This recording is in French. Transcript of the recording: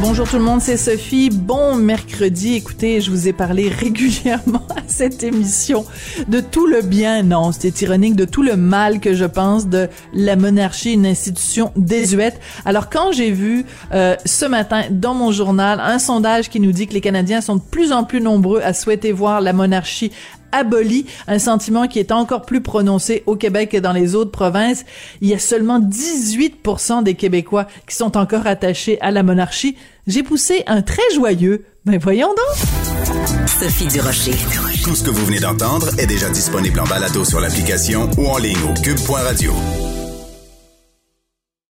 Bonjour tout le monde, c'est Sophie. Bon mercredi. Écoutez, je vous ai parlé régulièrement à cette émission de tout le bien, non, c'était ironique, de tout le mal que je pense de la monarchie, une institution désuète. Alors quand j'ai vu euh, ce matin dans mon journal un sondage qui nous dit que les Canadiens sont de plus en plus nombreux à souhaiter voir la monarchie aboli, un sentiment qui est encore plus prononcé au Québec que dans les autres provinces. Il y a seulement 18% des Québécois qui sont encore attachés à la monarchie. J'ai poussé un très joyeux. Ben voyons donc. Sophie Durocher. Tout ce que vous venez d'entendre est déjà disponible en balado sur l'application ou en ligne au cube.radio.